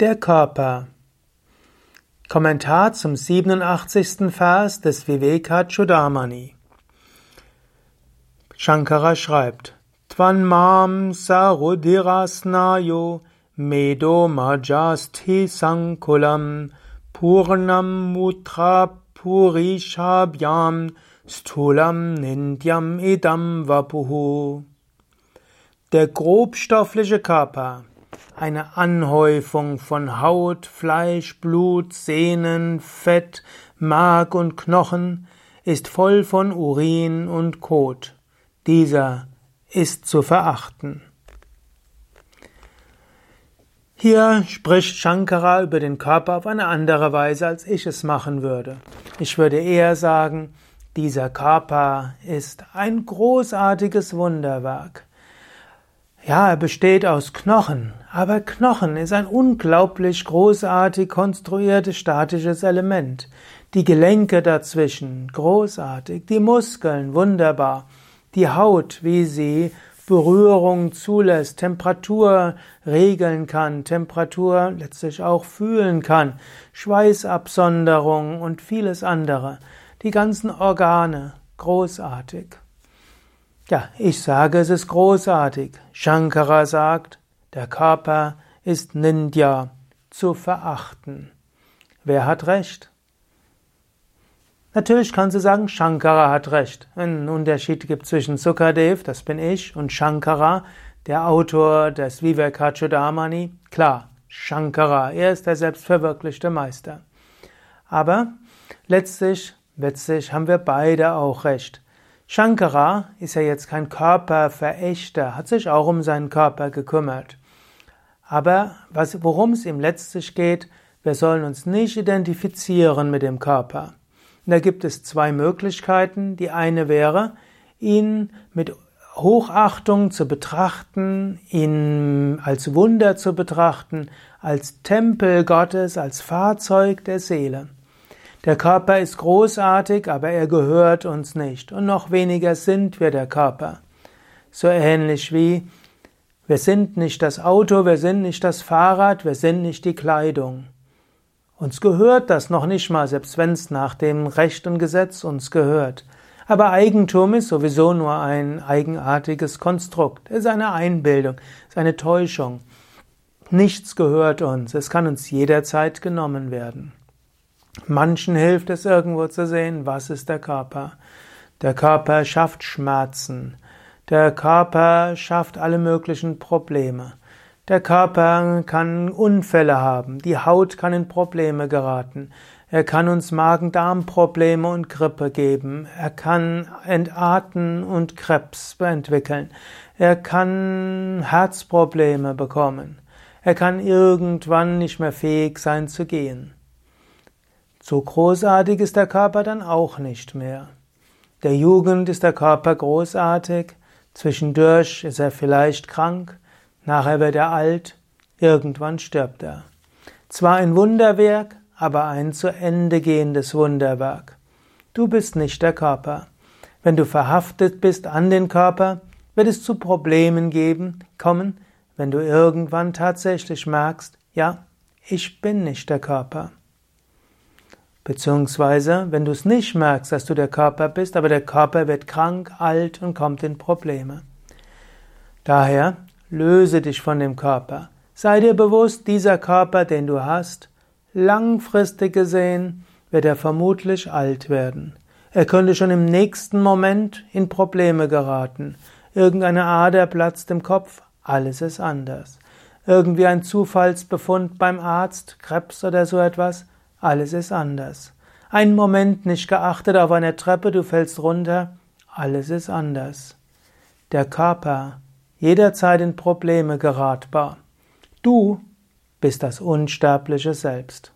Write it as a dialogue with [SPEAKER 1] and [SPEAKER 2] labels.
[SPEAKER 1] Der Körper. Kommentar zum 87. Vers des Vivekachudamani. Shankara schreibt: Tvan mam sarudirasnayo medo majasti sankulam purnam mutra purishabhyam stulam nindyam idam vapuhu. Der grobstoffliche Körper eine Anhäufung von Haut, Fleisch, Blut, Sehnen, Fett, Mark und Knochen, ist voll von Urin und Kot. Dieser ist zu verachten. Hier spricht Shankara über den Körper auf eine andere Weise, als ich es machen würde. Ich würde eher sagen, dieser Körper ist ein großartiges Wunderwerk. Ja, er besteht aus Knochen, aber Knochen ist ein unglaublich großartig konstruiertes statisches Element. Die Gelenke dazwischen, großartig, die Muskeln, wunderbar, die Haut, wie sie Berührung zulässt, Temperatur regeln kann, Temperatur letztlich auch fühlen kann, Schweißabsonderung und vieles andere. Die ganzen Organe, großartig. Ja, ich sage, es ist großartig. Shankara sagt, der Körper ist Nindya, zu verachten. Wer hat recht? Natürlich kannst du sagen, Shankara hat recht. Ein Unterschied gibt zwischen Sukadev, das bin ich, und Shankara, der Autor des Vivekachudamani. Klar, Shankara, er ist der selbstverwirklichte Meister. Aber letztlich, letztlich haben wir beide auch recht. Shankara ist ja jetzt kein Körperverächter, hat sich auch um seinen Körper gekümmert. Aber worum es ihm letztlich geht, wir sollen uns nicht identifizieren mit dem Körper. Und da gibt es zwei Möglichkeiten. Die eine wäre, ihn mit Hochachtung zu betrachten, ihn als Wunder zu betrachten, als Tempel Gottes, als Fahrzeug der Seele. Der Körper ist großartig, aber er gehört uns nicht. Und noch weniger sind wir der Körper. So ähnlich wie wir sind nicht das Auto, wir sind nicht das Fahrrad, wir sind nicht die Kleidung. Uns gehört das noch nicht mal, selbst wenn es nach dem Recht und Gesetz uns gehört. Aber Eigentum ist sowieso nur ein eigenartiges Konstrukt, es ist eine Einbildung, es ist eine Täuschung. Nichts gehört uns, es kann uns jederzeit genommen werden. Manchen hilft es irgendwo zu sehen, was ist der Körper. Der Körper schafft Schmerzen. Der Körper schafft alle möglichen Probleme. Der Körper kann Unfälle haben. Die Haut kann in Probleme geraten. Er kann uns Magen-Darm-Probleme und Grippe geben. Er kann Entarten und Krebs entwickeln. Er kann Herzprobleme bekommen. Er kann irgendwann nicht mehr fähig sein zu gehen. So großartig ist der Körper dann auch nicht mehr. Der Jugend ist der Körper großartig, zwischendurch ist er vielleicht krank, nachher wird er alt, irgendwann stirbt er. Zwar ein Wunderwerk, aber ein zu Ende gehendes Wunderwerk. Du bist nicht der Körper. Wenn du verhaftet bist an den Körper, wird es zu Problemen geben, kommen, wenn du irgendwann tatsächlich merkst, ja, ich bin nicht der Körper. Beziehungsweise, wenn du es nicht merkst, dass du der Körper bist, aber der Körper wird krank, alt und kommt in Probleme. Daher löse dich von dem Körper. Sei dir bewusst, dieser Körper, den du hast, langfristig gesehen wird er vermutlich alt werden. Er könnte schon im nächsten Moment in Probleme geraten. Irgendeine Ader platzt im Kopf, alles ist anders. Irgendwie ein Zufallsbefund beim Arzt, Krebs oder so etwas, alles ist anders. Ein Moment nicht geachtet auf einer Treppe, du fällst runter, alles ist anders. Der Körper, jederzeit in Probleme geratbar. Du bist das unsterbliche Selbst.